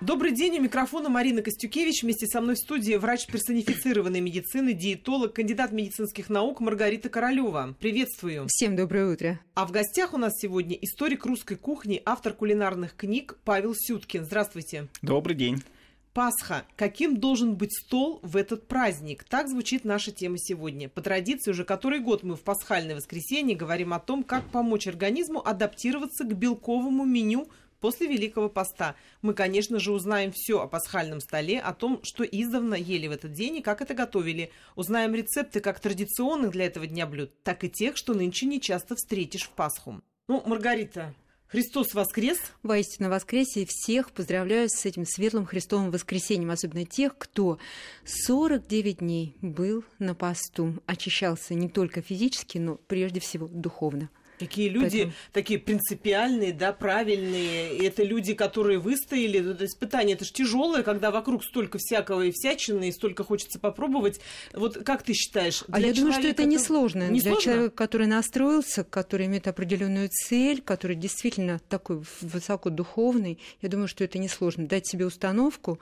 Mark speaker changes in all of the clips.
Speaker 1: Добрый день, у микрофона Марина Костюкевич. Вместе со мной в студии врач персонифицированной медицины, диетолог, кандидат медицинских наук Маргарита Королева. Приветствую.
Speaker 2: Всем доброе утро.
Speaker 1: А в гостях у нас сегодня историк русской кухни, автор кулинарных книг Павел Сюткин. Здравствуйте.
Speaker 3: Добрый день.
Speaker 1: Пасха. Каким должен быть стол в этот праздник? Так звучит наша тема сегодня. По традиции, уже который год мы в пасхальное воскресенье говорим о том, как помочь организму адаптироваться к белковому меню После Великого Поста мы, конечно же, узнаем все о пасхальном столе, о том, что издавна ели в этот день и как это готовили. Узнаем рецепты как традиционных для этого дня блюд, так и тех, что нынче не часто встретишь в Пасху. Ну, Маргарита, Христос воскрес!
Speaker 2: Воистину воскресе! И всех поздравляю с этим светлым Христовым воскресением, особенно тех, кто 49 дней был на посту, очищался не только физически, но прежде всего духовно.
Speaker 1: Какие люди Поэтому... такие принципиальные, да, правильные. И это люди, которые выстояли. Это испытание, это же тяжелое, когда вокруг столько всякого и всячины, и столько хочется попробовать. Вот как ты считаешь?
Speaker 2: А я думаю, что это, это... несложно. Не для сложно? человека, который настроился, который имеет определенную цель, который действительно такой высокодуховный, я думаю, что это несложно. Дать себе установку.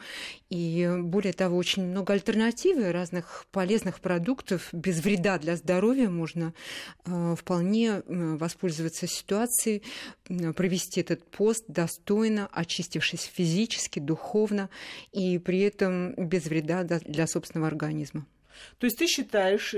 Speaker 2: И более того, очень много альтернативы разных полезных продуктов без вреда для здоровья можно э, вполне э, воспользоваться ситуацией, провести этот пост достойно, очистившись физически, духовно и при этом без вреда для собственного организма.
Speaker 1: То есть ты считаешь,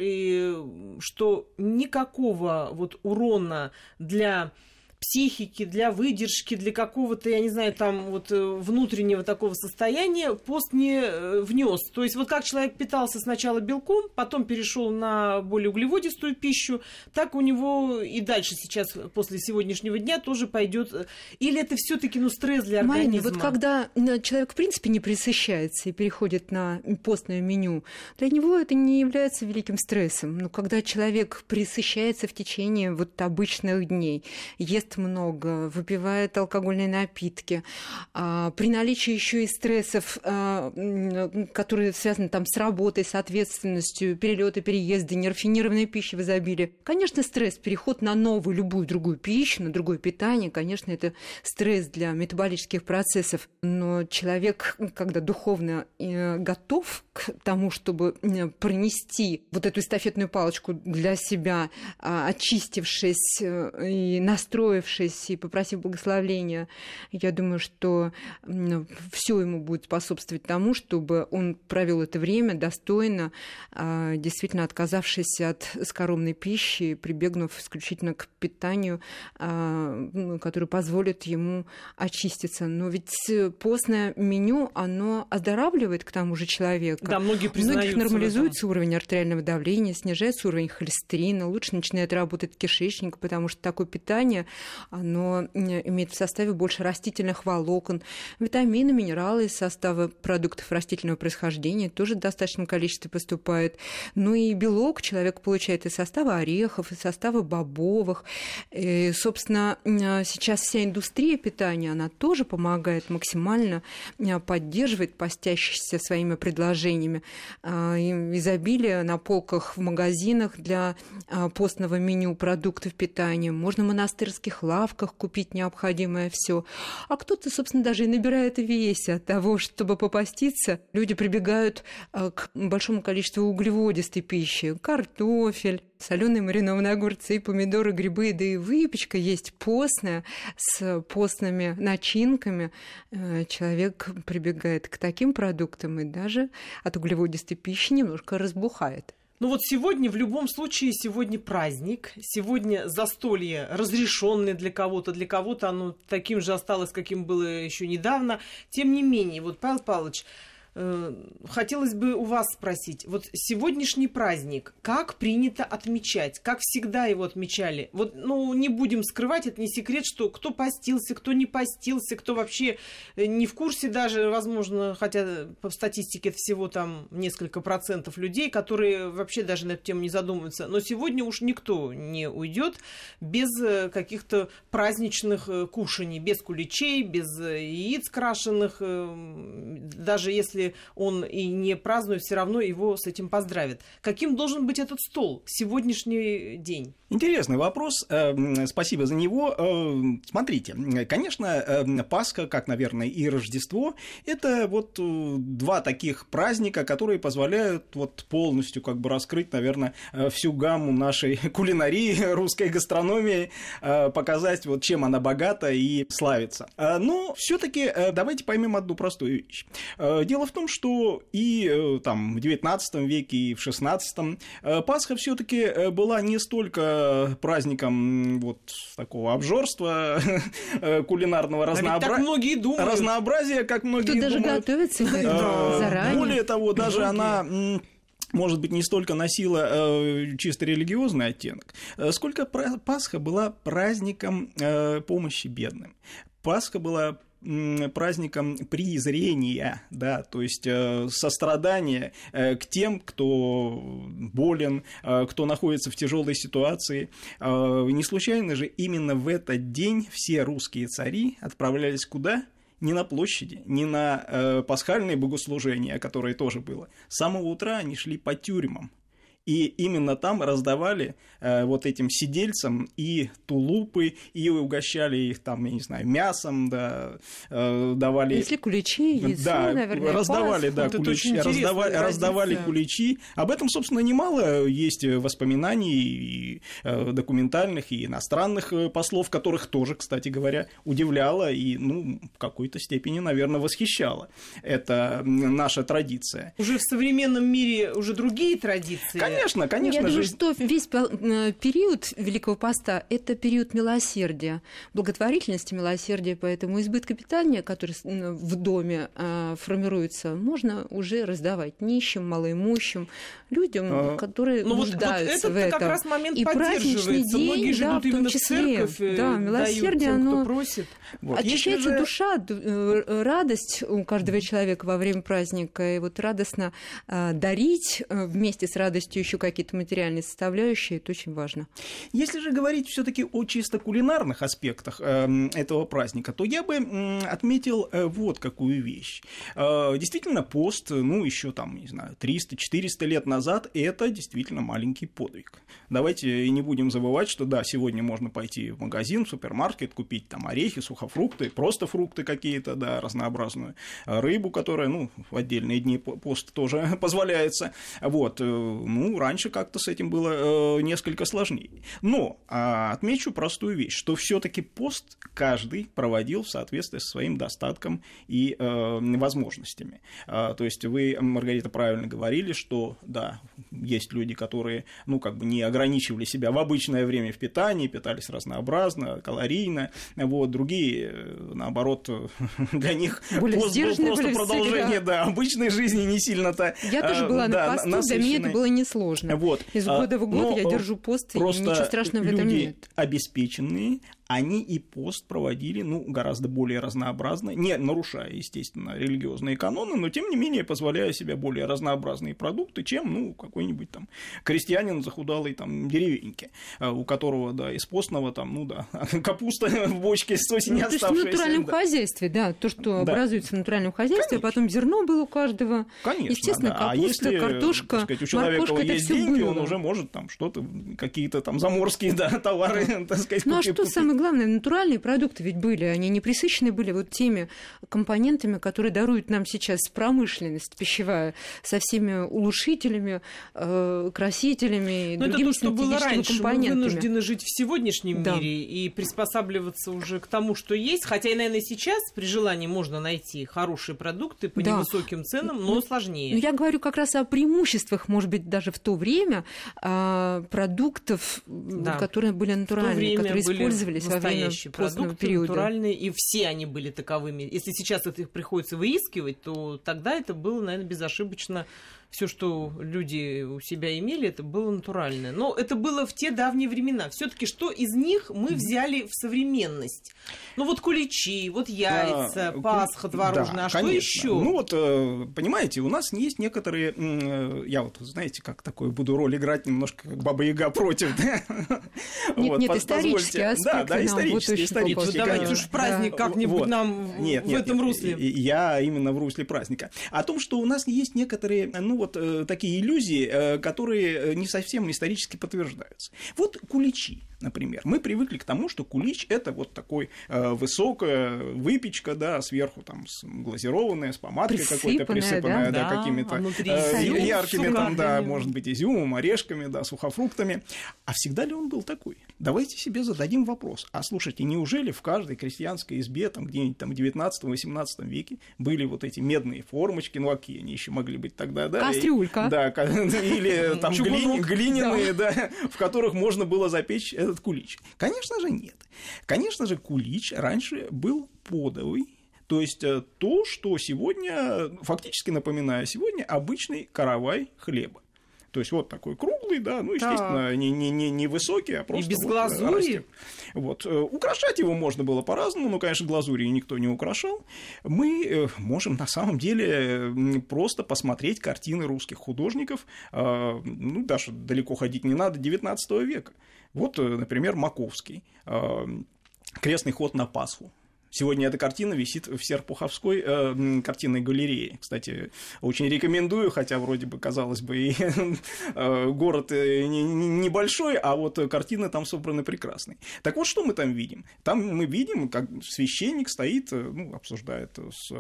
Speaker 1: что никакого вот урона для психики, для выдержки, для какого-то, я не знаю, там вот э, внутреннего такого состояния пост не э, внес. То есть вот как человек питался сначала белком, потом перешел на более углеводистую пищу, так у него и дальше сейчас после сегодняшнего дня тоже пойдет. Или это все-таки ну стресс для организма?
Speaker 2: Марина, вот когда человек в принципе не присыщается и переходит на постное меню, для него это не является великим стрессом. Но когда человек присыщается в течение вот обычных дней, ест ест много, выпивает алкогольные напитки, а, при наличии еще и стрессов, а, которые связаны там с работой, с ответственностью, перелеты, переезды, нерафинированной пищи в изобилии. Конечно, стресс, переход на новую, любую другую пищу, на другое питание, конечно, это стресс для метаболических процессов. Но человек, когда духовно э, готов к тому, чтобы пронести вот эту эстафетную палочку для себя, а, очистившись э, и настроив раскаявшись и попросив благословения, я думаю, что все ему будет способствовать тому, чтобы он провел это время достойно, а, действительно отказавшись от скоромной пищи, прибегнув исключительно к питанию, а, которое позволит ему очиститься. Но ведь постное меню, оно оздоравливает к тому же человека.
Speaker 1: Да, многие признаются
Speaker 2: Многих нормализуется уровень артериального давления, снижается уровень холестерина, лучше начинает работать кишечник, потому что такое питание, оно имеет в составе больше растительных волокон, витамины, минералы из состава продуктов растительного происхождения тоже в достаточном количестве поступает. Ну и белок человек получает из состава орехов, из состава бобовых. И, собственно, сейчас вся индустрия питания, она тоже помогает максимально поддерживать постящихся своими предложениями. А, изобилие на полках в магазинах для а, постного меню продуктов питания. Можно монастырских лавках купить необходимое все. А кто-то, собственно, даже и набирает весь от того, чтобы попаститься. Люди прибегают э, к большому количеству углеводистой пищи. Картофель, соленые маринованные огурцы, помидоры, грибы, да и выпечка есть постная, с постными начинками. Э, человек прибегает к таким продуктам и даже от углеводистой пищи немножко разбухает.
Speaker 1: Ну вот сегодня в любом случае сегодня праздник, сегодня застолье разрешенное для кого-то, для кого-то оно таким же осталось, каким было еще недавно. Тем не менее, вот Павел Павлович, хотелось бы у вас спросить, вот сегодняшний праздник, как принято отмечать? Как всегда его отмечали? Вот, ну, не будем скрывать, это не секрет, что кто постился, кто не постился, кто вообще э, не в курсе даже, возможно, хотя по статистике всего там несколько процентов людей, которые вообще даже на эту тему не задумываются. Но сегодня уж никто не уйдет без э, каких-то праздничных кушаний, без куличей, без яиц крашеных, даже если если он и не празднует, все равно его с этим поздравят. Каким должен быть этот стол сегодняшний день?
Speaker 3: Интересный вопрос. Эм, спасибо за него. Эм, смотрите, конечно, эм, Пасха, как, наверное, и Рождество, это вот э, два таких праздника, которые позволяют вот полностью как бы раскрыть, наверное, э, всю гамму нашей кулинарии, русской гастрономии, э, показать вот чем она богата и славится. Но все таки давайте поймем одну простую вещь. Дело в том, что и там в 19 веке, и в 16 Пасха все таки была не столько праздником вот такого обжорства кулинарного разнообра...
Speaker 1: многие думают.
Speaker 3: разнообразия, как многие
Speaker 2: Тут даже
Speaker 3: думают.
Speaker 2: готовится заранее.
Speaker 3: Более того, даже она может быть, не столько носила э, чисто религиозный оттенок, э, сколько Пасха была праздником э, помощи бедным. Пасха была праздником презрения, да, то есть э, сострадания э, к тем, кто болен, э, кто находится в тяжелой ситуации. Не случайно же именно в этот день все русские цари отправлялись куда? не на площади, не на э, пасхальные богослужения, которые тоже было. С самого утра они шли по тюрьмам. И именно там раздавали э, вот этим сидельцам и тулупы, и угощали их там, я не знаю, мясом, да, э, давали...
Speaker 2: Если куличи, яйцо,
Speaker 3: да,
Speaker 2: наверное,
Speaker 3: раздавали, да,
Speaker 1: вот
Speaker 3: куличи, раздавали, раздавали куличи. Об этом, собственно, немало есть воспоминаний и э, документальных, и иностранных э, послов, которых тоже, кстати говоря, удивляло и, ну, в какой-то степени, наверное, восхищало. Это наша традиция.
Speaker 1: Уже в современном мире уже другие традиции
Speaker 3: Конечно, конечно.
Speaker 2: Я думаю,
Speaker 3: жизнь...
Speaker 2: что весь э, период Великого Поста – это период милосердия, благотворительности, милосердия, поэтому избытка питания, который в доме э, формируется, можно уже раздавать нищим, малоимущим, людям, а... которые ну, нуждаются
Speaker 1: вот,
Speaker 2: в этом.
Speaker 1: как раз момент
Speaker 2: и праздничный день,
Speaker 1: Многие же
Speaker 2: да,
Speaker 1: идут
Speaker 2: в том числе,
Speaker 1: в церковь,
Speaker 2: да, милосердие,
Speaker 1: тем,
Speaker 2: оно
Speaker 1: просит.
Speaker 2: Вот. Очищается же... душа, э, радость у каждого человека во время праздника, и вот радостно дарить вместе с радостью еще какие-то материальные составляющие, это очень важно.
Speaker 3: Если же говорить все-таки о чисто кулинарных аспектах э, этого праздника, то я бы э, отметил э, вот какую вещь. Э, действительно, пост, ну, еще там, не знаю, 300-400 лет назад, это действительно маленький подвиг. Давайте не будем забывать, что да, сегодня можно пойти в магазин, в супермаркет, купить там орехи, сухофрукты, просто фрукты какие-то, да, разнообразную рыбу, которая, ну, в отдельные дни пост тоже позволяется. Вот, э, ну, ну, раньше как-то с этим было э, несколько сложнее. Но э, отмечу простую вещь, что все-таки пост каждый проводил в соответствии со своим достатком и э, возможностями. Э, то есть вы, Маргарита, правильно говорили, что да, есть люди, которые, ну, как бы не ограничивали себя в обычное время в питании, питались разнообразно, калорийно, вот, другие, э, наоборот, для них
Speaker 2: Более
Speaker 3: пост был просто продолжение, да, обычной жизни не сильно-то
Speaker 2: Я тоже была на посту, для меня это было несложно сложно.
Speaker 3: Вот.
Speaker 2: Из года в год Но я держу пост, и ничего страшного в этом нет.
Speaker 3: обеспеченные, они и пост проводили, ну, гораздо более разнообразно, не нарушая, естественно, религиозные каноны, но, тем не менее, позволяя себе более разнообразные продукты, чем, ну, какой-нибудь там крестьянин захудалый там деревеньки, а, у которого, да, из постного там, ну, да, капуста в бочке с осени ну, оставшаяся. То
Speaker 2: есть в натуральном
Speaker 3: да.
Speaker 2: хозяйстве, да, то, что да. образуется в натуральном хозяйстве, а потом зерно было у каждого.
Speaker 3: Конечно,
Speaker 2: Естественно,
Speaker 3: да.
Speaker 2: капуста,
Speaker 3: а если,
Speaker 2: картошка,
Speaker 3: сказать, у человека
Speaker 2: моркошка,
Speaker 3: есть деньги,
Speaker 2: было.
Speaker 3: он уже может там что-то, какие-то там заморские, да, товары, так сказать,
Speaker 2: Ну, а что самое главное, натуральные продукты ведь были, они не присыщены были вот теми компонентами, которые даруют нам сейчас промышленность пищевая со всеми улучшителями, э, красителями и
Speaker 1: Но
Speaker 2: другими
Speaker 1: это то, что было раньше.
Speaker 2: компонентами.
Speaker 1: Мы вынуждены жить в сегодняшнем
Speaker 2: да.
Speaker 1: мире и приспосабливаться уже к тому, что есть. Хотя и, наверное, сейчас при желании можно найти хорошие продукты по да. невысоким ценам, но
Speaker 2: ну,
Speaker 1: сложнее.
Speaker 2: Ну, я говорю как раз о преимуществах, может быть, даже в то время а, продуктов, да. которые были натуральные, которые использовались время продукты периода.
Speaker 1: натуральные, и все они были таковыми. Если сейчас это их приходится выискивать, то тогда это было, наверное, безошибочно все, что люди у себя имели, это было натуральное. Но это было в те давние времена. Все-таки что из них мы взяли в современность? Ну вот куличи, вот яйца, да, Пасха творожная, да, а что еще?
Speaker 3: Ну вот, э, понимаете, у нас есть некоторые, э, я вот, знаете, как такой буду роль играть немножко как Баба Яга против.
Speaker 2: Нет, нет, исторический аспект. Да, да,
Speaker 3: исторический, исторический.
Speaker 1: Давайте уж праздник как-нибудь нам в этом русле.
Speaker 3: Я именно в русле праздника. О том, что у нас есть некоторые, ну вот, э, такие иллюзии, которые не совсем исторически подтверждаются. Вот куличи например. Мы привыкли к тому, что кулич – это вот такой э, высокая выпечка, да, сверху там глазированная, с помадкой какой-то, присыпанная, да, да, какими-то а э, яркими, там, да, может быть, изюмом, орешками, да, сухофруктами. А всегда ли он был такой? Давайте себе зададим вопрос. А слушайте, неужели в каждой крестьянской избе, там, где-нибудь там в 19-18 веке были вот эти медные формочки, ну, какие они еще могли быть тогда, да?
Speaker 2: Кастрюлька.
Speaker 3: И, да, или там глиняные, да, в которых можно было запечь этот кулич? Конечно же, нет. Конечно же, кулич раньше был подовый, то есть э, то, что сегодня, фактически напоминаю, сегодня обычный каравай хлеба. То есть вот такой круглый, да, ну, естественно, да. не, не, не, не высокий, а просто...
Speaker 1: И без вот, глазури?
Speaker 3: Вот. Э, украшать его можно было по-разному, но, конечно, глазури никто не украшал. Мы э, можем на самом деле просто посмотреть картины русских художников, ну, даже далеко ходить не надо, 19 века. Вот, э, например, Маковский, э, крестный ход на Пасху. Сегодня эта картина висит в Серпуховской э, картинной галерее. Кстати, очень рекомендую, хотя вроде бы, казалось бы, и э, город э, небольшой, а вот картины там собраны прекрасные. Так вот, что мы там видим? Там мы видим, как священник стоит, ну, обсуждает с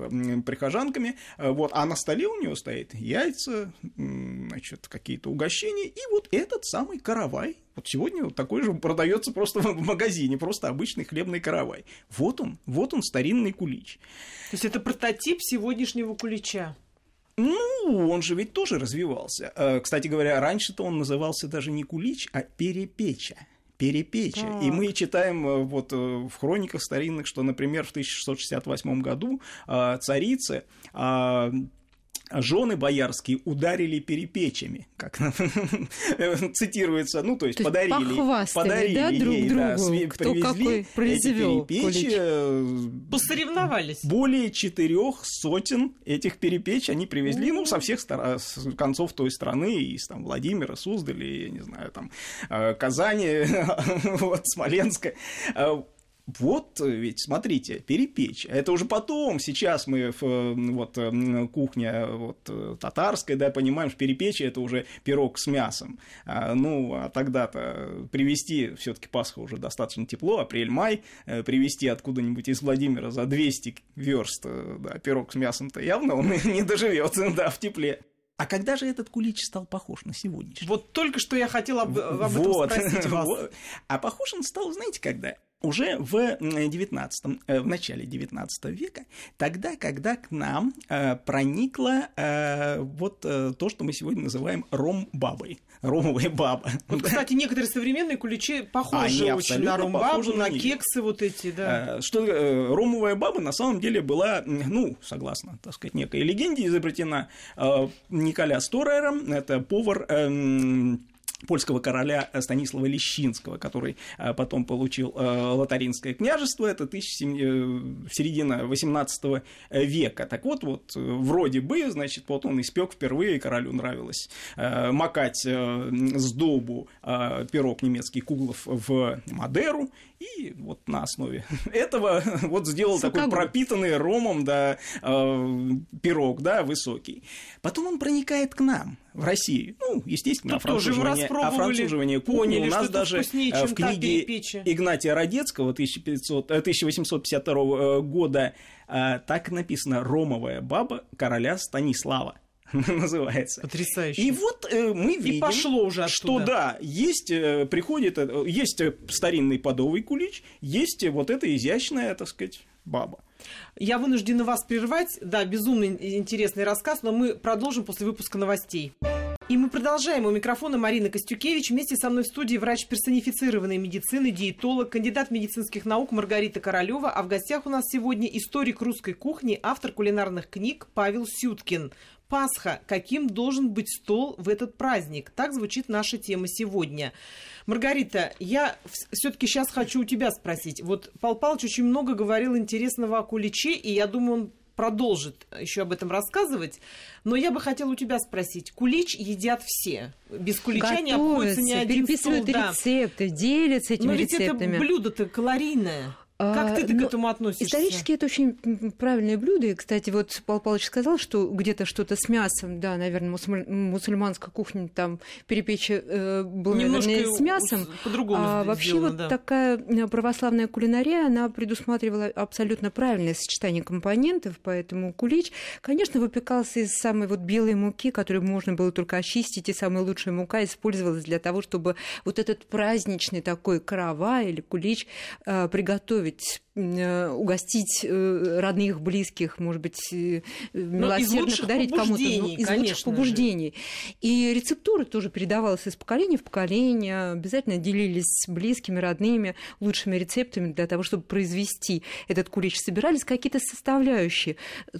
Speaker 3: прихожанками, вот, а на столе у него стоит яйца, значит, какие-то угощения, и вот этот самый каравай, вот сегодня вот такой же продается просто в магазине, просто обычный хлебный каравай. Вот он, вот он старинный кулич.
Speaker 1: То есть это прототип сегодняшнего кулича.
Speaker 3: Ну, он же ведь тоже развивался. Э, кстати говоря, раньше-то он назывался даже не кулич, а перепеча перепечи. Так. И мы читаем э, вот э, в хрониках старинных, что, например, в 1668 году царицы жены боярские ударили перепечами, как цитируется, ну, то есть, то подарили, подарили
Speaker 2: да, друг
Speaker 3: ей,
Speaker 2: другу,
Speaker 3: да, сви-
Speaker 2: кто
Speaker 3: привезли
Speaker 2: какой
Speaker 3: эти перепечи. Э,
Speaker 1: Посоревновались.
Speaker 3: Более четырех сотен этих перепеч они привезли, ну, со всех стор- концов той страны, из там Владимира, Суздаля, я не знаю, там э, Казани, вот, Смоленска. Э, вот ведь, смотрите, перепечь. Это уже потом, сейчас мы, вот, кухня вот, татарская, да, понимаем, что перепечь это уже пирог с мясом. А, ну, а тогда-то привезти, все таки Пасха уже достаточно тепло, апрель-май, э, привезти откуда-нибудь из Владимира за 200 верст, э, да, пирог с мясом-то явно он не доживет, да, в тепле. А когда же этот кулич стал похож на сегодняшний?
Speaker 1: Вот только что я хотела об, об вот, этом спросить вас.
Speaker 3: А похож он стал, знаете, когда? Уже в 19, э, в начале 19 века, тогда, когда к нам э, проникло э, вот то, что мы сегодня называем ром-бабой, ромовая баба.
Speaker 1: Вот, кстати, некоторые современные куличи похожи Они очень на ром-бабу, на, на кексы вот эти, да.
Speaker 3: Что ромовая баба на самом деле была, ну, согласно, так сказать, некой легенде изобретена Николя Сторером, это повар эм, польского короля Станислава Лещинского, который э, потом получил э, Лотаринское княжество, это тысяч, э, середина 18 века. Так вот, вот вроде бы, значит, вот он испек впервые, королю нравилось макать сдобу пирог немецкий Куглов в Мадеру, и вот на основе этого вот сделал Сукагу. такой пропитанный ромом, да, пирог, да, высокий. Потом он проникает к нам, в Россию. Ну, естественно,
Speaker 1: Тут француживание,
Speaker 3: а француживание кухни.
Speaker 1: Поняли,
Speaker 3: у нас даже
Speaker 1: вкуснее,
Speaker 3: в книге Игнатия Родецкого 1500, 1852 э, года э, так написано «Ромовая баба короля Станислава». называется.
Speaker 1: Потрясающе.
Speaker 3: И вот э, мы видим,
Speaker 1: И пошло уже
Speaker 3: что да, есть, э, приходит, э, есть старинный подовый кулич, есть вот эта изящная, так сказать, баба.
Speaker 1: Я вынуждена вас прервать. Да, безумно интересный рассказ, но мы продолжим после выпуска новостей. И мы продолжаем. У микрофона Марина Костюкевич. Вместе со мной в студии врач персонифицированной медицины, диетолог, кандидат медицинских наук Маргарита Королева. А в гостях у нас сегодня историк русской кухни, автор кулинарных книг Павел Сюткин. Пасха. Каким должен быть стол в этот праздник? Так звучит наша тема сегодня. Маргарита, я все-таки сейчас хочу у тебя спросить. Вот Пал Палыч очень много говорил интересного о куличе, и я думаю, он продолжит еще об этом рассказывать. Но я бы хотела у тебя спросить. Кулич едят все. Без кулича
Speaker 2: Готовятся,
Speaker 1: не обходится ни один
Speaker 2: переписывают
Speaker 1: стол.
Speaker 2: рецепты, да. делятся этими
Speaker 1: Но ведь
Speaker 2: рецептами.
Speaker 1: это блюдо-то калорийное. Как ты, ты к этому относишься?
Speaker 2: Исторически это очень правильное блюдо. И, кстати, вот Павел Павлович сказал, что где-то что-то с мясом, да, наверное, мусуль... мусульманская кухня, там перепечи э, было,
Speaker 1: Немножко
Speaker 2: наверное, с мясом.
Speaker 1: По-другому
Speaker 2: а вообще
Speaker 1: сделано,
Speaker 2: вот
Speaker 1: да.
Speaker 2: такая православная кулинария, она предусматривала абсолютно правильное сочетание компонентов, поэтому кулич, конечно, выпекался из самой вот белой муки, которую можно было только очистить, и самая лучшая мука использовалась для того, чтобы вот этот праздничный такой карава или кулич э, приготовить приготовить, угостить родных, близких, может быть, милосердно подарить кому-то. Ну, из лучших побуждений. И рецептура тоже передавалась из поколения в поколение. Обязательно делились с близкими, родными, лучшими рецептами для того, чтобы произвести этот кулич. Собирались какие-то составляющие.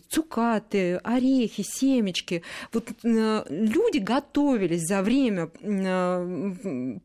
Speaker 2: Цукаты, орехи, семечки. Вот люди готовились за время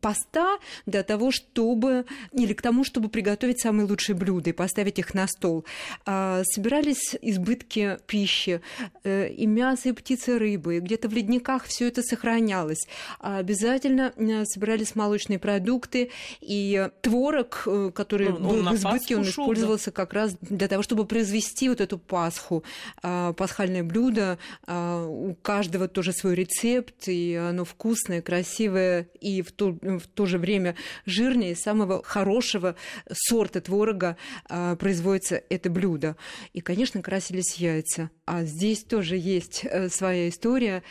Speaker 2: поста для того, чтобы... Или к тому, чтобы приготовить самые лучшие блюда поставить их на стол. Собирались избытки пищи, и мяса, и птицы, и рыбы, и где-то в ледниках все это сохранялось. Обязательно собирались молочные продукты, и творог, который
Speaker 1: он,
Speaker 2: был
Speaker 1: он
Speaker 2: в избытке, он
Speaker 1: шел,
Speaker 2: использовался да? как раз для того, чтобы произвести вот эту Пасху. Пасхальное блюдо, у каждого тоже свой рецепт, и оно вкусное, красивое, и в то, в то же время жирное, и самого хорошего сорта творога а, производится это блюдо. И, конечно, красились яйца. А здесь тоже есть э, своя история,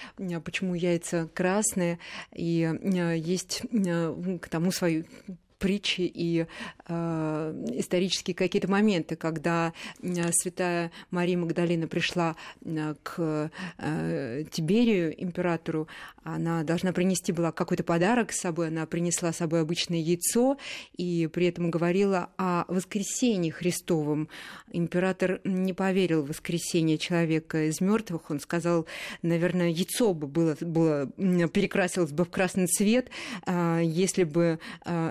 Speaker 2: почему яйца красные, и э, есть э, к тому свои притчи и э, исторические какие-то моменты, когда э, святая Мария Магдалина пришла э, к э, Тиберию, императору, она должна принести была какой-то подарок с собой, она принесла с собой обычное яйцо и при этом говорила о воскресении Христовом. Император не поверил в воскресение человека из мертвых, он сказал, наверное, яйцо бы было, было перекрасилось бы в красный цвет, э, если бы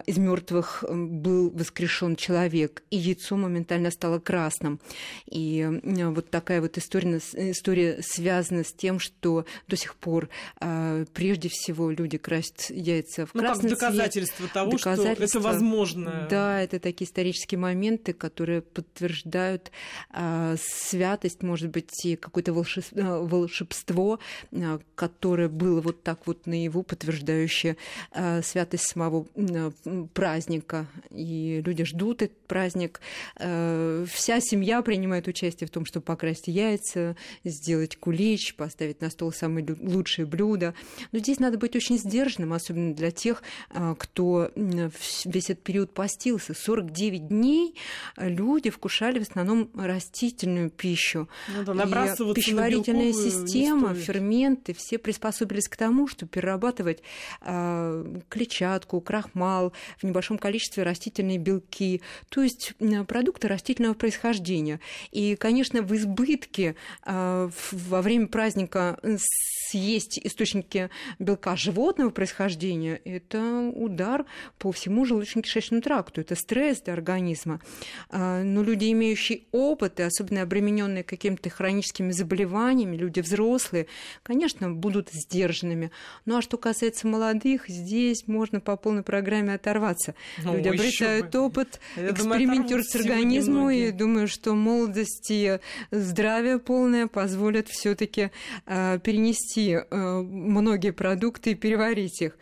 Speaker 2: из мертвых мертвых был воскрешен человек, и яйцо моментально стало красным. И вот такая вот история, история связана с тем, что до сих пор прежде всего люди красят яйца в
Speaker 1: ну,
Speaker 2: красный
Speaker 1: как доказательство
Speaker 2: цвет.
Speaker 1: того, доказательство, что это возможно.
Speaker 2: Да, это такие исторические моменты, которые подтверждают святость, может быть, и какое-то волшебство, которое было вот так вот наяву, подтверждающее святость самого праздника, и люди ждут этот праздник. Э, вся семья принимает участие в том, чтобы покрасить яйца, сделать кулич, поставить на стол самые лучшие блюда. Но здесь надо быть очень сдержанным, особенно для тех, э, кто весь этот период постился. 49 дней люди вкушали в основном растительную пищу.
Speaker 1: Ну да,
Speaker 2: и пищеварительная система, ферменты, все приспособились к тому, чтобы перерабатывать э, клетчатку, крахмал в небольшом количестве растительные белки, то есть продукты растительного происхождения. И, конечно, в избытке а, во время праздника съесть источники белка животного происхождения – это удар по всему желудочно-кишечному тракту, это стресс для организма. А, но люди, имеющие опыт, и особенно обремененные какими-то хроническими заболеваниями, люди взрослые, конечно, будут сдержанными. Ну а что касается молодых, здесь можно по полной программе оторваться. Ну, Люди обретают опыт, Я экспериментируют с организмом, и думаю, что молодость и здравие полное позволят все таки э, перенести э, многие продукты и переварить их.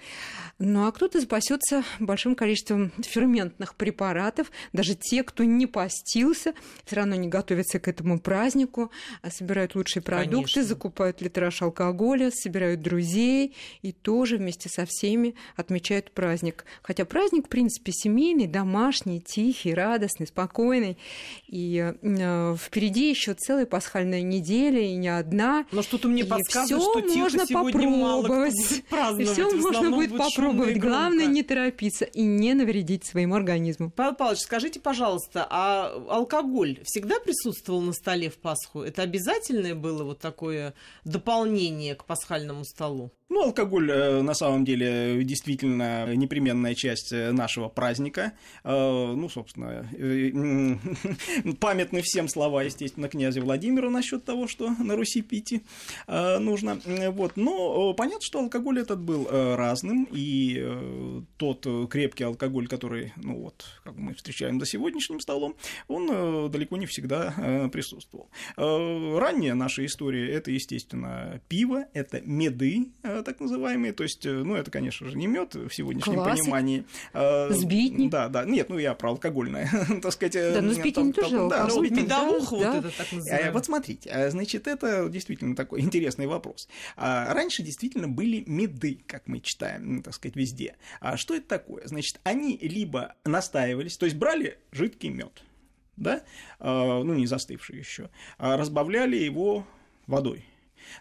Speaker 2: Ну а кто-то спасется большим количеством ферментных препаратов. Даже те, кто не постился, все равно не готовятся к этому празднику, а собирают лучшие продукты, Конечно. закупают литраж алкоголя, собирают друзей и тоже вместе со всеми отмечают праздник. Хотя праздник, в принципе, семейный, домашний, тихий, радостный, спокойный. И э, впереди еще целая пасхальная неделя, и не одна.
Speaker 1: Но что-то мне
Speaker 2: И
Speaker 1: подсказывает, что
Speaker 2: можно попробовать. все можно будет попробовать. Главное не торопиться и не навредить своему организму.
Speaker 1: Павел Павлович, скажите, пожалуйста, а алкоголь всегда присутствовал на столе в Пасху? Это обязательное было вот такое дополнение к пасхальному столу?
Speaker 3: Ну, алкоголь э, на самом деле действительно непременная часть э, нашего праздника. Э, Ну, собственно, памятны всем слова, естественно, князя Владимира насчет того, что на Руси пить нужно. Э, Вот. Но э, понятно, что алкоголь этот был э, разным, и тот крепкий алкоголь, который, ну вот, как мы встречаем за сегодняшним столом, он далеко не всегда присутствовал. Ранняя наша история – это, естественно, пиво, это меды, так называемые, то есть, ну, это, конечно же, не мед в сегодняшнем
Speaker 2: Классик.
Speaker 3: понимании.
Speaker 2: Сбитни.
Speaker 3: Да, да, нет, ну, я про алкогольное, так сказать.
Speaker 2: Да, но сбитень
Speaker 3: там-
Speaker 2: тоже алкоголь.
Speaker 1: Ну, медовуха вот это так называемая.
Speaker 3: Вот смотрите, значит, это действительно такой интересный вопрос. А, Раньше действительно были меды, как мы читаем, ну, так сказать, везде. А что это такое? Значит, они либо настаивались, то есть брали жидкий мед, да, а, ну, не застывший еще, а разбавляли его водой.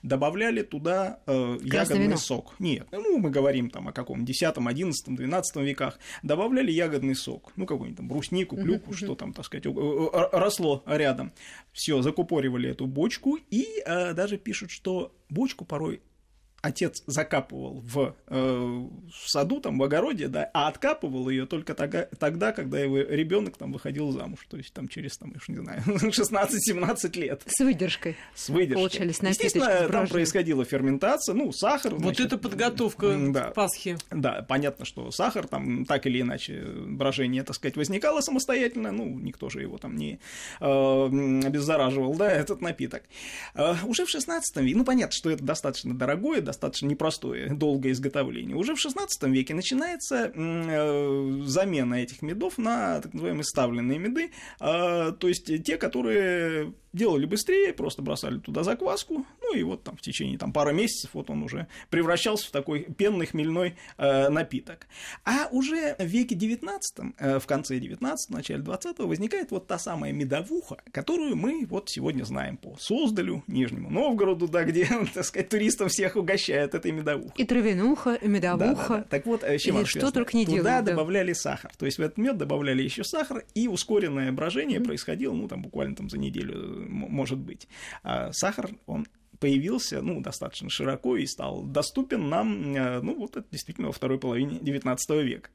Speaker 3: Добавляли туда э, ягодный
Speaker 2: вино.
Speaker 3: сок. Нет, ну, мы говорим там о каком 10, 11, 12 веках. Добавляли ягодный сок. Ну, какой-нибудь там бруснику, клюкву, что там, так сказать, э, росло рядом. Все, закупоривали эту бочку. И э, даже пишут, что бочку порой отец закапывал в, э, в саду, там, в огороде, да, а откапывал ее только тога- тогда, когда его ребенок там выходил замуж, то есть там через, там, я не знаю, 16-17 лет
Speaker 2: С выдержкой.
Speaker 3: с выдержкой.
Speaker 2: Получались напиточки
Speaker 3: Естественно, там происходила ферментация, ну, сахар.
Speaker 1: Вот
Speaker 3: значит,
Speaker 1: это подготовка
Speaker 3: да.
Speaker 1: к Пасхе.
Speaker 3: Да, понятно, что сахар там так или иначе брожение, так сказать, возникало самостоятельно, ну, никто же его там не э, обеззараживал, да, этот напиток. Э, уже в 16 веке, ну, понятно, что это достаточно дорогое, достаточно непростое, долгое изготовление. Уже в 16 веке начинается э, замена этих медов на так называемые ставленные меды, э, то есть те, которые делали быстрее, просто бросали туда закваску, ну и вот там в течение там, пары месяцев вот он уже превращался в такой пенный хмельной э, напиток. А уже в веке 19, э, в конце 19 начале 20 возникает вот та самая медовуха, которую мы вот сегодня знаем по Суздалю, Нижнему Новгороду, да, где, так сказать, туристов всех угощают этой медовухой.
Speaker 2: И травянуха, и медовуха.
Speaker 3: Да-да-да. Так вот, э, чем
Speaker 2: что только не
Speaker 3: Туда
Speaker 2: делают, да.
Speaker 3: добавляли сахар. То есть в этот мед добавляли еще сахар, и ускоренное брожение происходило, ну, там буквально там за неделю, э, может быть. А сахар, он появился, ну, достаточно широко и стал доступен нам, э, ну, вот это действительно во второй половине 19 века.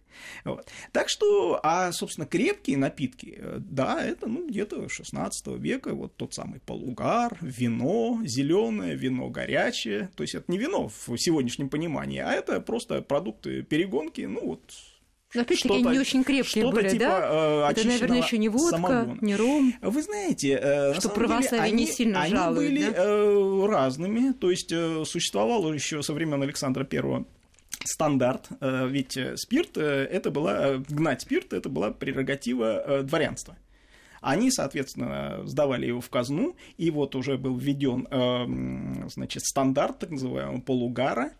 Speaker 3: Вот. Так что, а, собственно, крепкие напитки, э, да, это, ну, где-то 16 века, вот тот самый полугар, вино, зеленое, вино горячее, то есть это не вино в сегодняшнем понимании, а это просто продукты перегонки, ну, вот
Speaker 2: Но опять-таки они
Speaker 3: что-то-
Speaker 2: не очень крепкие были,
Speaker 3: типа,
Speaker 2: да?
Speaker 3: э,
Speaker 2: Это, наверное, еще не водка,
Speaker 3: самогона.
Speaker 2: не ром.
Speaker 3: Вы знаете, э,
Speaker 2: Что
Speaker 3: деле
Speaker 2: православие не
Speaker 3: они-
Speaker 2: сильно
Speaker 3: они
Speaker 2: жалует,
Speaker 3: были
Speaker 2: да?
Speaker 3: э, разными, то есть э, существовал еще со времен Александра Первого стандарт, ведь спирт, это была, гнать спирт, это была прерогатива дворянства. Они, соответственно, сдавали его в казну, и вот уже был введен, значит, стандарт так называемого полугара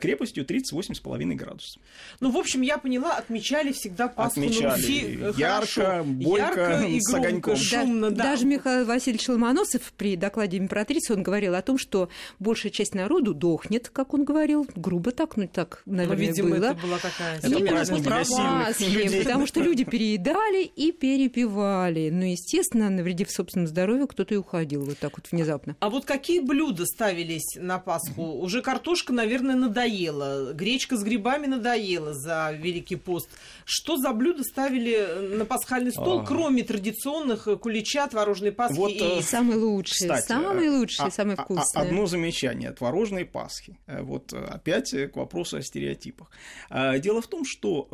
Speaker 3: крепостью 38,5 градусов.
Speaker 1: Ну, в общем, я поняла, отмечали всегда Пасху на
Speaker 3: Отмечали
Speaker 1: Руси э,
Speaker 3: ярко,
Speaker 1: хорошо.
Speaker 3: бойко,
Speaker 1: Ярко и
Speaker 3: с
Speaker 1: громко,
Speaker 3: огоньком.
Speaker 1: шумно, да.
Speaker 2: Даже Михаил Васильевич Ломоносов при докладе императрицы, он говорил о том, что большая часть народу дохнет, как он говорил, грубо так, ну так,
Speaker 1: Ну,
Speaker 2: наверное,
Speaker 1: видимо,
Speaker 2: было.
Speaker 1: это была такая
Speaker 3: Это
Speaker 2: Именно
Speaker 3: праздник
Speaker 2: после
Speaker 3: для сильных
Speaker 2: Пасхи,
Speaker 3: людей.
Speaker 2: потому что люди переедали и перепивали. Ну, естественно, навредив собственному здоровью, кто-то и уходил вот так вот внезапно.
Speaker 1: А вот какие блюда ставились на Пасху? Уже картошка, наверное, надоела. Гречка с грибами надоела за Великий пост. Что за блюда ставили на пасхальный стол,
Speaker 3: А.
Speaker 1: кроме традиционных э, кулича, творожной пасхи
Speaker 3: Вот,
Speaker 1: и...
Speaker 3: э,
Speaker 2: Самые лучшие,
Speaker 3: Кстати,
Speaker 2: самые
Speaker 3: э,
Speaker 2: лучшие,
Speaker 3: а-
Speaker 2: самые
Speaker 3: а- а-
Speaker 2: вкусные.
Speaker 3: Одно замечание. Творожные Пасхи. Вот опять к вопросу о стереотипах. Дело в том, что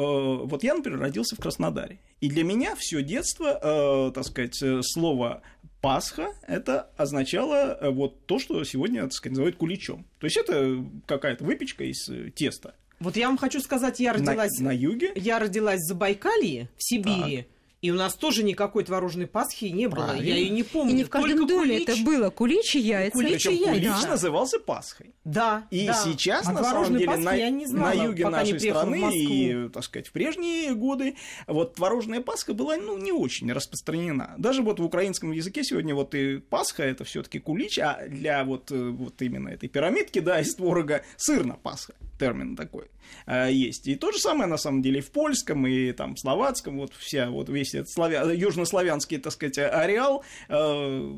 Speaker 3: вот я, например, родился в Краснодаре. И для меня все детство, э, так сказать, слово Пасха это означало э, вот то, что сегодня, так сказать, называют куличом. То есть это какая-то выпечка из э, теста.
Speaker 1: Вот я вам хочу сказать, я
Speaker 3: На,
Speaker 1: родилась...
Speaker 3: на юге
Speaker 1: Я родилась в Забайкалье, в Сибири. И у нас тоже никакой творожной Пасхи не было.
Speaker 3: Правильно.
Speaker 1: Я ее не помню.
Speaker 2: И не в каждом
Speaker 1: Только
Speaker 2: доме
Speaker 1: кулич.
Speaker 2: это было. Кулич и яйца.
Speaker 1: Кулич
Speaker 3: Причем
Speaker 1: яйца.
Speaker 3: кулич
Speaker 1: Да.
Speaker 3: назывался Пасхой.
Speaker 1: Да.
Speaker 3: И
Speaker 1: да.
Speaker 3: сейчас,
Speaker 1: А
Speaker 3: на самом деле,
Speaker 1: Пасхи
Speaker 3: на,
Speaker 1: я не знала,
Speaker 3: на юге нашей страны и, так сказать, в прежние годы вот творожная Пасха была, ну, не очень распространена. Даже вот в украинском языке сегодня вот и Пасха это все таки кулич, а для вот, э, вот именно этой пирамидки, да, из творога сырна Пасха, термин такой есть. И то же самое, на самом деле, и в польском, и там словацком, вот вся, вот весь этот славя... южнославянский, так сказать, ареал, э,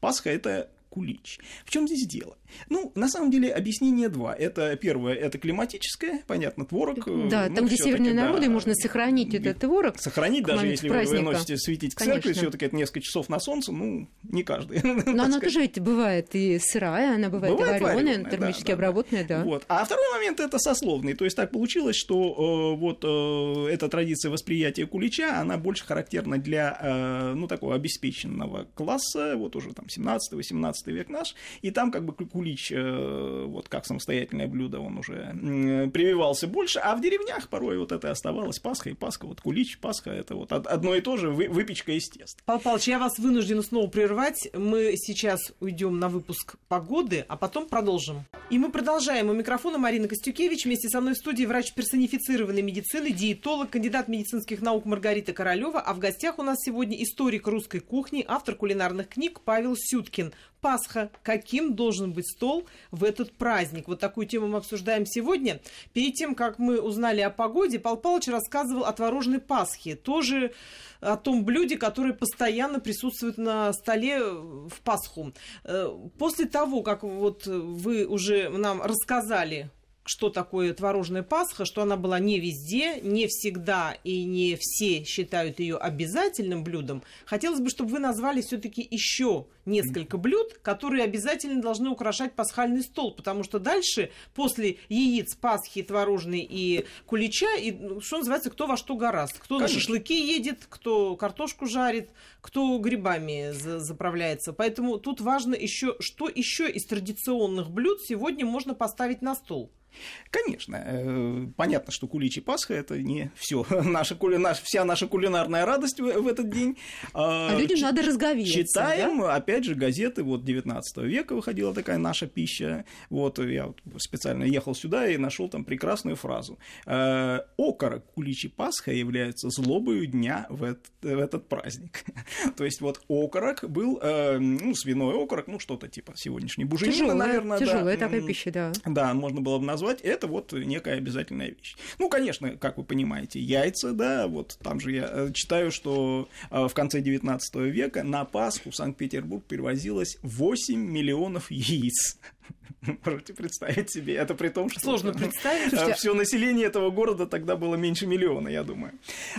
Speaker 3: Пасха это кулич. В чем здесь дело? Ну, на самом деле, объяснение два. Это первое, это климатическое, понятно, творог.
Speaker 2: Да,
Speaker 3: ну,
Speaker 2: там, где
Speaker 3: всё-таки,
Speaker 2: северные
Speaker 3: да,
Speaker 2: народы, можно сохранить этот творог.
Speaker 3: Сохранить, даже если вы
Speaker 2: праздника.
Speaker 3: выносите светить к
Speaker 2: Конечно.
Speaker 3: церкви, все-таки это несколько часов на солнце, ну, не каждый.
Speaker 2: Но она тоже ведь бывает и сырая, она бывает,
Speaker 3: Бывает
Speaker 2: и вареная,
Speaker 3: варёная,
Speaker 2: термически
Speaker 3: да, да,
Speaker 2: обработанная, да.
Speaker 3: Вот. А второй момент это сословный. То есть так получилось, что э, вот э, эта традиция восприятия кулича, она больше характерна для, э, ну, такого обеспеченного класса, вот уже там 17-18 век наш, и там как бы кулич, э, вот как самостоятельное блюдо, он уже прививался больше, а в деревнях порой вот это оставалось Пасха и Пасха, вот кулич, Пасха, это вот од- одно и то же, вы- выпечка из теста.
Speaker 1: Павел Павлович, я вас вынуждена снова прервать. Мы сейчас уйдем на выпуск погоды, а потом продолжим. И мы продолжаем. У микрофона Марина Костюкевич. Вместе со мной в студии врач персонифицированной медицины, диетолог, кандидат медицинских наук Маргарита Королева. А в гостях у нас сегодня историк русской кухни, автор кулинарных книг Павел Сюткин. Пасха. Каким должен быть стол в этот праздник? Вот такую тему мы обсуждаем сегодня. Перед тем, как мы узнали о погоде, Павел Павлович рассказывал о творожной Пасхе. Тоже о том блюде, которое постоянно присутствует на столе в Пасху. Э, После того, как вот вы уже нам рассказали что такое творожная Пасха, что она была не везде, не всегда и не все считают ее обязательным блюдом. Хотелось бы, чтобы вы назвали все-таки еще несколько блюд, которые обязательно должны украшать пасхальный стол, потому что дальше, после яиц, Пасхи, творожной и кулича, и, ну, что называется, кто во что гораст. Кто на
Speaker 3: Конечно.
Speaker 1: шашлыки едет, кто картошку жарит, кто грибами за- заправляется. Поэтому тут важно еще, что еще из традиционных блюд сегодня можно поставить на стол.
Speaker 3: Конечно, э, понятно, что кулич и Пасха это не все наша, кули- вся наша кулинарная радость в, в этот день.
Speaker 2: А людям
Speaker 3: Ч-
Speaker 2: надо разговеться.
Speaker 3: Читаем, опять же, газеты, вот 19 века выходила такая наша пища. Вот я вот специально ехал сюда и нашел там прекрасную фразу. Э, Окорок кулич и Пасха являются злобою дня в этот, в этот праздник. То есть вот окорок был, э, ну, свиной окорок, ну, что-то типа сегодняшней буженины,
Speaker 2: Тяжелая,
Speaker 3: наверное. да.
Speaker 2: тяжелая такая пища, да.
Speaker 3: да, можно было бы назвать, это вот некая обязательная вещь. Ну, конечно, как вы понимаете, яйца, да, вот там же я э, читаю, что э, в конце 19 века на Пасху в Санкт-Петербург перевозилось 8 миллионов яиц. Можете представить себе, это при том, что...
Speaker 1: Сложно представить.
Speaker 3: Все население этого города тогда было меньше миллиона, я думаю.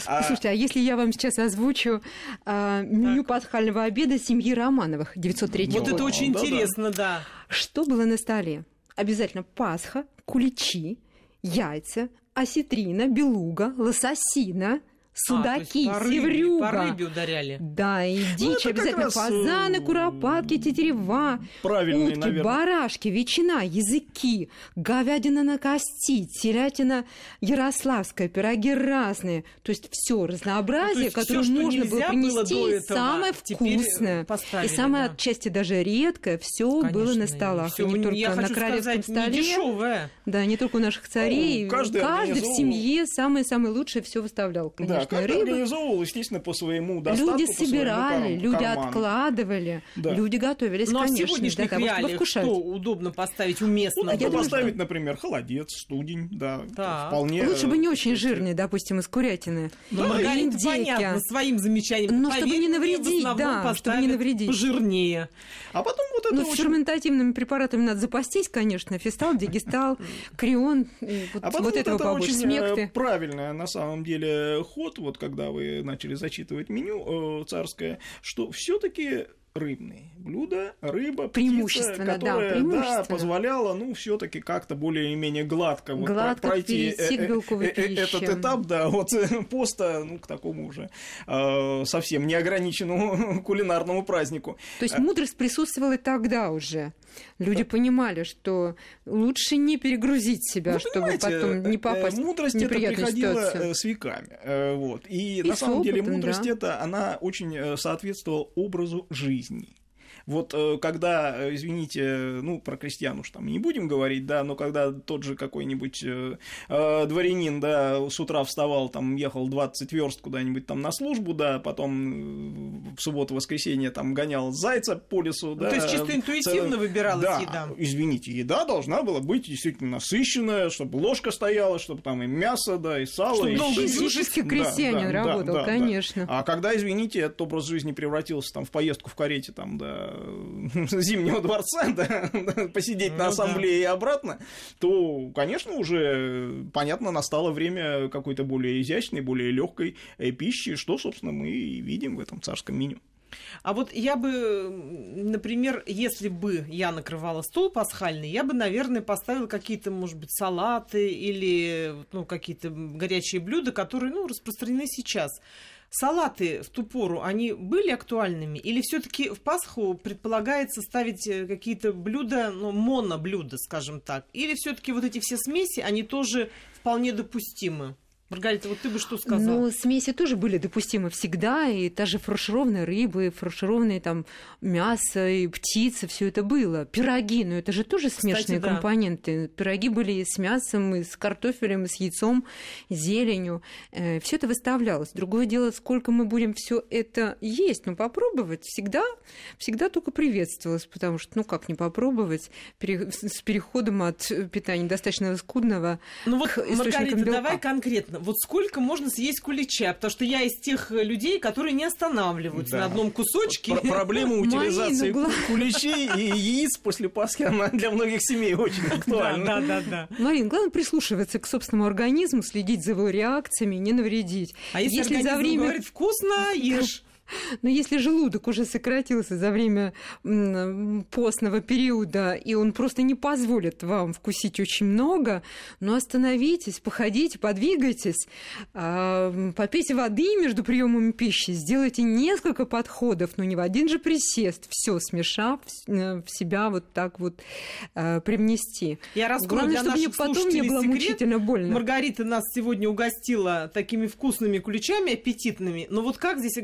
Speaker 3: А,
Speaker 2: Слушайте, а если я вам сейчас озвучу а, меню пасхального обеда семьи Романовых 903
Speaker 1: Вот
Speaker 2: год?
Speaker 1: это очень
Speaker 3: Да-да.
Speaker 1: интересно, да.
Speaker 2: Что было на столе? Обязательно Пасха, куличи, яйца, осетрина, белуга, лососина, судаки,
Speaker 1: А, по рыбе-
Speaker 2: севрюга.
Speaker 1: По рыбе ударяли.
Speaker 2: Да, и дичь,
Speaker 3: Ну, это как
Speaker 2: обязательно
Speaker 3: раз,
Speaker 2: фазаны,
Speaker 3: э,
Speaker 2: куропатки, тетерева,
Speaker 3: Правильный,
Speaker 2: утки,
Speaker 3: наверное.
Speaker 2: барашки, ветчина, языки, говядина на кости, телятина ярославская, пироги разные. То есть все
Speaker 1: Ну,
Speaker 2: разнообразие,
Speaker 1: то есть
Speaker 2: которое
Speaker 1: всё,
Speaker 2: можно было
Speaker 1: было
Speaker 2: принести, и
Speaker 1: этого,
Speaker 2: самое вкусное. и самое
Speaker 1: да.
Speaker 2: отчасти даже редкое, все было
Speaker 1: Конечно,
Speaker 2: на столах.
Speaker 1: всё,
Speaker 2: и не
Speaker 1: я
Speaker 2: только на
Speaker 1: хочу
Speaker 2: королевском
Speaker 1: сказать,
Speaker 2: столе.
Speaker 1: дешевое.
Speaker 2: Да, не только у наших царей.
Speaker 3: Ну, каждый
Speaker 2: каждый в семье самое-самое лучшее все выставлял.
Speaker 3: Да,
Speaker 2: Конечно,
Speaker 3: каждый
Speaker 2: рыба.
Speaker 3: организовывал, естественно, по своему достатку,
Speaker 2: Люди собирали, люди
Speaker 3: карману.
Speaker 2: откладывали,
Speaker 3: Да.
Speaker 2: люди готовились,
Speaker 1: Ну а в
Speaker 2: конечно,
Speaker 1: сегодняшних
Speaker 2: для того, чтобы
Speaker 1: реалиях
Speaker 2: вкушать.
Speaker 1: что удобно поставить уместно?
Speaker 3: Ну,
Speaker 2: я думаю,
Speaker 3: поставить, например, холодец, студень, да,
Speaker 1: Так.
Speaker 3: вполне.
Speaker 2: Лучше бы не
Speaker 3: э,
Speaker 2: очень жирный, допустим, из курятины.
Speaker 1: Ну,
Speaker 2: Или
Speaker 1: Маргарита, понятно, своим замечанием.
Speaker 2: Но чтобы
Speaker 1: Поверь
Speaker 2: не
Speaker 1: мне, в
Speaker 2: навредить, да, чтобы не навредить.
Speaker 1: Пожирнее.
Speaker 3: А потом вот это
Speaker 2: Ну, с
Speaker 3: очень-
Speaker 2: ферментативными препаратами надо запастись, конечно. Фистал, дигистал, крион, и вот,
Speaker 3: А потом
Speaker 2: вот
Speaker 3: вот
Speaker 2: этого
Speaker 3: это
Speaker 2: побольше.
Speaker 3: очень
Speaker 2: Смекты.
Speaker 3: э, правильно, на самом деле, ход, вот когда вы начали зачитывать меню э, царское, что все таки рыбные блюда, рыба,
Speaker 2: преимущественно,
Speaker 3: птица, которая,
Speaker 2: да, преимущественно.
Speaker 3: да, позволяла, ну, все-таки как-то более-менее гладко, вот
Speaker 2: Гладко
Speaker 3: пройти э, э, э, этот этап, да, вот поста, ну, к такому уже э, совсем неограниченному кулинарному празднику.
Speaker 2: То есть мудрость присутствовала и тогда уже. Люди понимали, что лучше не перегрузить себя,
Speaker 3: Ну,
Speaker 2: чтобы потом не
Speaker 3: э,
Speaker 2: попасть
Speaker 3: мудрость
Speaker 2: в
Speaker 3: это
Speaker 2: неприятную
Speaker 3: приходила
Speaker 2: ситуацию.
Speaker 3: э, с веками. э, Вот. И,
Speaker 2: И
Speaker 3: на самом деле
Speaker 2: опытом,
Speaker 3: мудрость
Speaker 2: да.
Speaker 3: это, она очень соответствовала образу жизни. Вот э, когда, э, извините, ну, про крестьян уж там не будем говорить, да, но когда тот же какой-нибудь э, э, дворянин, да, с утра вставал, там, ехал 20 верст куда-нибудь там на службу, да, потом э, в субботу-воскресенье там гонял зайца по лесу, да.
Speaker 1: Ну, То есть чисто интуитивно выбиралась
Speaker 3: да,
Speaker 1: еда.
Speaker 3: извините, еда должна была быть действительно насыщенная, чтобы ложка стояла, чтобы там и мясо, да, и сало,
Speaker 1: Чтобы
Speaker 3: и
Speaker 1: долго.
Speaker 2: Физически
Speaker 3: Да,
Speaker 2: крестьянин
Speaker 3: да,
Speaker 2: работал,
Speaker 3: да, да, да.
Speaker 2: конечно.
Speaker 3: А когда, извините, этот образ жизни превратился там в поездку в карете там до Зимнего дворца, да, посидеть
Speaker 1: Ну
Speaker 3: на
Speaker 1: да.
Speaker 3: ассамблее и обратно, то, конечно, уже понятно настало время какой-то более изящной, более легкой пищи, что, собственно, мы и видим в этом царском меню.
Speaker 1: А вот я бы, например, если бы я накрывала стол пасхальный, я бы, наверное, поставила какие-то, может быть, салаты или ну, какие-то горячие блюда, которые ну, распространены сейчас. Салаты в ту пору, они были актуальными? Или все-таки в Пасху предполагается ставить э, какие-то блюда, ну, моноблюда, скажем так? Или все-таки вот эти все смеси, они тоже вполне допустимы? Маргарита, вот ты бы что сказала?
Speaker 2: Ну, смеси тоже были допустимы всегда, и та же фаршированная рыба, и фаршированное там мясо, и птица, все это было. Пироги, но это же тоже смешанные
Speaker 1: да.
Speaker 2: компоненты. Пироги были и с мясом, и с картофелем, и с яйцом, и зеленью. Все это выставлялось. Другое дело, сколько мы будем все это есть. Но попробовать всегда, всегда только приветствовалось, потому что, ну как не попробовать, с переходом от питания достаточно скудного
Speaker 1: Ну вот,
Speaker 2: к источникам
Speaker 1: Маргарита,
Speaker 2: белка.
Speaker 1: давай конкретно. Вот сколько можно съесть кулича? Потому что я из тех людей, которые не останавливаются
Speaker 3: Да.
Speaker 1: на одном кусочке.
Speaker 3: Про- Проблема утилизации куличей и яиц после Пасхи, она для многих семей очень актуальна.
Speaker 1: да, да, да.
Speaker 2: Марин, главное прислушиваться к собственному организму, следить за его реакциями, не навредить.
Speaker 1: А если,
Speaker 2: Если
Speaker 1: организм
Speaker 2: за время-
Speaker 1: говорит вкусно, ешь.
Speaker 2: Но если желудок уже сократился за время постного периода, и он просто не позволит вам вкусить очень много, ну остановитесь, походите, подвигайтесь, а, попейте воды между приемами пищи, сделайте несколько подходов, но не в один же присест, все смешав э, в себя вот так вот э, привнести.
Speaker 1: Я раскрою
Speaker 2: Главное,
Speaker 1: для
Speaker 2: чтобы мне потом не было
Speaker 1: секрет.
Speaker 2: мучительно больно.
Speaker 1: Маргарита нас сегодня угостила такими вкусными куличами, аппетитными. Но вот как здесь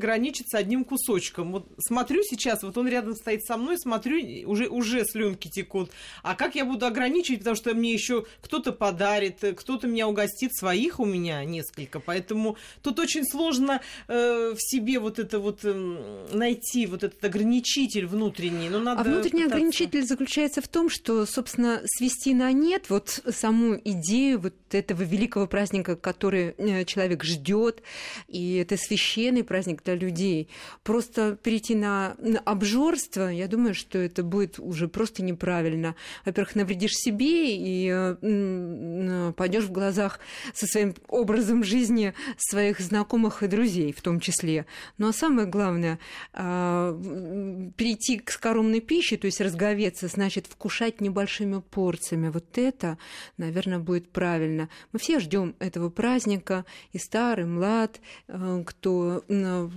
Speaker 1: ограничиться одним кусочком? Вот смотрю сейчас, вот он рядом стоит со мной, смотрю, уже, уже слюнки текут. А как я буду ограничивать, потому что мне еще кто-то подарит, э, кто-то меня угостит, своих у меня несколько. Поэтому тут очень сложно э, в себе вот это вот эм, найти, вот этот ограничитель внутренний. Но надо
Speaker 2: А внутренний
Speaker 1: пытаться.
Speaker 2: ограничитель заключается в том, что, собственно, свести на нет вот саму идею вот этого великого праздника, который э, человек ждет, и это священный праздник для людей. Просто перейти на, на обжорство, я думаю, что это будет уже просто неправильно. Во-первых, навредишь себе и э, м, пойдешь в глазах со своим образом жизни своих знакомых и друзей в том числе. Ну а самое главное, м, перейти к скоромной пище, то есть разговеться, значит вкушать небольшими порциями. Вот это, наверное, будет правильно. Мы все ждем этого праздника, и старый, и млад, э, кто э,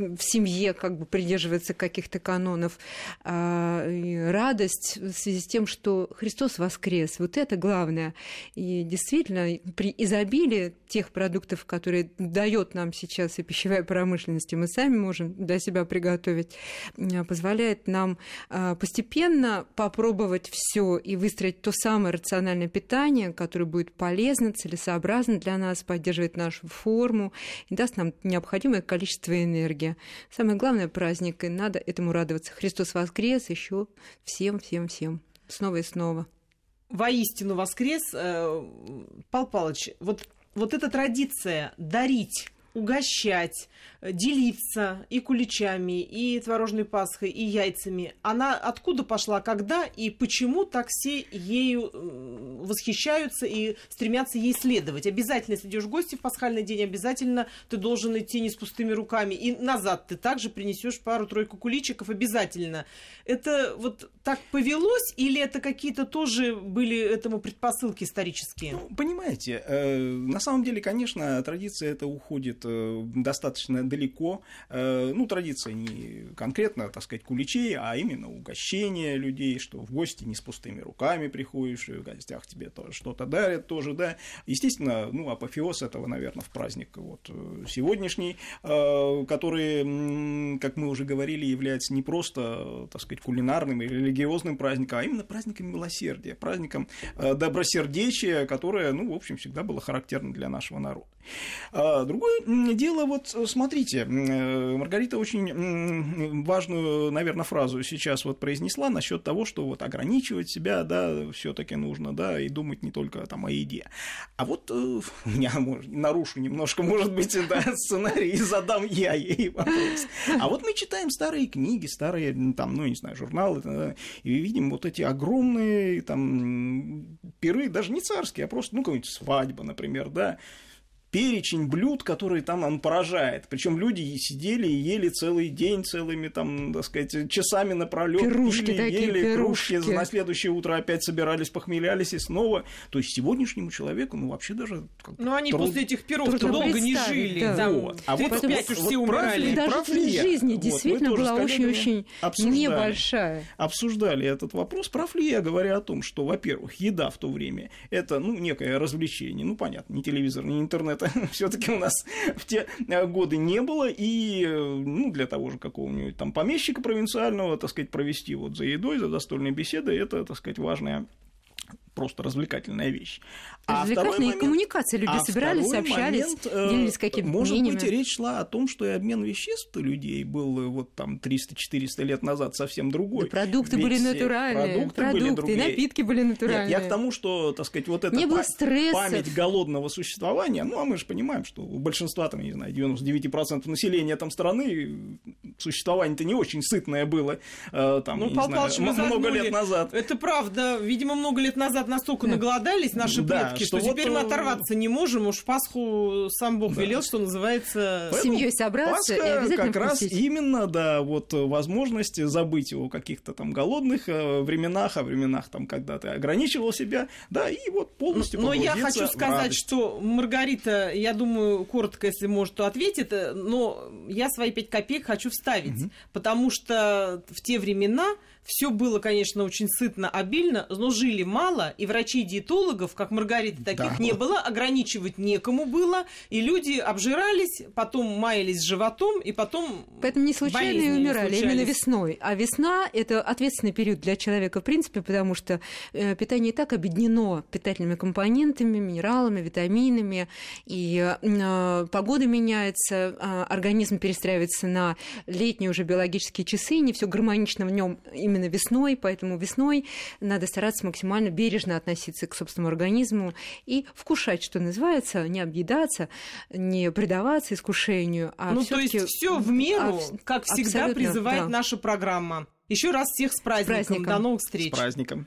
Speaker 2: в семье как бы придерживается каких-то канонов. А, радость в связи с тем, что Христос воскрес. Вот это главное. И действительно, при изобилии тех продуктов, которые дает нам сейчас и пищевая промышленность, и мы сами можем для себя приготовить, э, позволяет нам э, постепенно попробовать все и выстроить то самое рациональное питание, которое будет полезно, целесообразно для нас, поддерживает нашу форму и даст нам необходимое количество энергии. Самое главное праздник, и надо этому радоваться. Христос воскрес еще всем, всем, всем. Снова и снова.
Speaker 1: воистину воскрес. Э, Пал Палыч, вот, вот эта традиция дарить, угощать, делиться и куличами, и творожной пасхой, и яйцами, она откуда пошла, когда и почему так все ею м, восхищаются и стремятся ей следовать. Обязательно, если идешь в гости в пасхальный день, обязательно ты должен идти не с пустыми руками. И назад ты также принесешь пару-тройку куличиков обязательно. Это вот так повелось или это какие-то тоже были этому предпосылки исторические?
Speaker 3: Ну, понимаете, э, на самом деле, конечно, традиция это уходит э, достаточно далеко. Э, ну, традиция не конкретно, так сказать, куличей, а именно угощение людей, что в гости не с пустыми руками приходишь, и в гостях тебе тоже что-то дарят тоже, да. Естественно, ну, апофеоз этого, наверное, в праздник вот э, сегодняшний, э, который, как мы уже говорили, является не просто, так сказать, кулинарным или религиозным праздником, а именно праздником милосердия, праздником добросердечия, которое, ну, в общем, всегда было характерно для нашего народа. А, другое дело, вот смотрите, Маргарита очень важную, наверное, фразу сейчас вот произнесла насчет того, что вот ограничивать себя, да, все-таки нужно, да, и думать не только там о еде. А вот у меня, может, нарушу немножко, может быть, да, сценарий, и задам я ей вопрос. А вот мы читаем старые книги, старые, там, ну, не знаю, журналы, да, и видим вот эти огромные там пиры, даже не царские, а просто, ну, какая-нибудь свадьба, например, да, перечень блюд, которые там он поражает. Причем люди сидели и ели целый день, целыми там, так сказать, часами напролет.
Speaker 2: Пирушки
Speaker 3: пили,
Speaker 2: такие,
Speaker 3: ели
Speaker 2: пирушки.
Speaker 3: кружки, на следующее утро опять собирались, похмелялись и снова. То есть сегодняшнему человеку, ну, вообще даже...
Speaker 1: Ну, они
Speaker 3: труд...
Speaker 1: после этих
Speaker 2: Трудно
Speaker 1: долго не жили.
Speaker 2: да.
Speaker 3: Вот. А вот
Speaker 1: 35
Speaker 3: вот-
Speaker 1: уж
Speaker 3: вот
Speaker 1: все
Speaker 3: прав
Speaker 1: умирали.
Speaker 3: ли-
Speaker 2: Даже
Speaker 3: прав ли я?
Speaker 2: жизни
Speaker 3: Вот,
Speaker 2: действительно была очень-очень
Speaker 3: обсуждали.
Speaker 2: небольшая.
Speaker 3: обсуждали этот вопрос, прав ли я, говоря о том, что, во-первых, еда в то время это, ну, некое развлечение, ну, понятно, не телевизор, не интернет, все-таки у нас в те э, годы не было, и, э, ну, для того же какого-нибудь там помещика провинциального, так сказать, провести вот за едой, за застольной беседой, это, так сказать, важная просто развлекательная вещь. А
Speaker 2: Развлекательные
Speaker 3: момент-
Speaker 2: коммуникации. Люди
Speaker 3: а
Speaker 2: собирались, общались,
Speaker 3: момент, э,
Speaker 2: делились какими-то
Speaker 3: Может
Speaker 2: мнениями.
Speaker 3: быть, и речь шла о том, что и обмен веществ людей был э, вот там 300-400 лет назад совсем другой.
Speaker 2: Да продукты
Speaker 3: Ведь,
Speaker 2: были
Speaker 3: э,
Speaker 2: натуральные,
Speaker 3: Продукты, были
Speaker 2: продукты, и
Speaker 3: другие.
Speaker 2: напитки были натуральные.
Speaker 3: Нет, я к тому, что, так сказать, вот эта
Speaker 2: Не было
Speaker 3: па-
Speaker 2: стрессов.
Speaker 3: память голодного существования, ну, а мы же понимаем, что у большинства, там, не знаю, 99% населения там страны существование-то не очень сытное было, там,
Speaker 1: Ну,
Speaker 3: не
Speaker 1: Пал
Speaker 3: знаю, много лет назад.
Speaker 1: Это правда. Видимо, много лет назад настолько
Speaker 2: Да.
Speaker 1: наголодались наши
Speaker 3: Да,
Speaker 1: предки,
Speaker 3: что
Speaker 1: что,
Speaker 3: вот,
Speaker 1: теперь мы
Speaker 3: э,
Speaker 1: оторваться не можем. Уж Пасху сам Бог
Speaker 3: Да.
Speaker 1: велел, что называется...
Speaker 3: Поэтому
Speaker 2: семьей собраться и
Speaker 3: Пасха
Speaker 2: обязательно
Speaker 3: как раз
Speaker 2: вкусить.
Speaker 3: именно, да, вот возможность забыть о каких-то там голодных э, временах, о временах там, когда ты ограничивал себя, да, и вот полностью
Speaker 1: Но я хочу сказать, что Маргарита, я думаю, коротко, если может, то ответит, э, но я свои пять копеек хочу вставить, потому что в те времена все было, конечно, очень сытно, обильно, но жили мало, и врачей-диетологов, как Маргарита, таких
Speaker 3: Да.
Speaker 1: не было, ограничивать некому было, и люди обжирались, потом маялись животом, и потом
Speaker 2: Поэтому не случайно и умирали, именно весной. А весна – это ответственный период для человека, в принципе, потому что э, питание и так объединено питательными компонентами, минералами, витаминами, и э, погода меняется, э, организм перестраивается на летние уже биологические часы, не все гармонично в нем именно весной, поэтому весной надо стараться максимально бережно относиться к собственному организму и вкушать, что называется, не объедаться, не предаваться искушению, а
Speaker 1: ну, то есть все в меру,
Speaker 2: а,
Speaker 1: как всегда призывает
Speaker 2: да.
Speaker 1: наша программа. Еще раз всех с праздником.
Speaker 2: праздником.
Speaker 1: До новых
Speaker 3: С
Speaker 1: встреч.
Speaker 3: праздником.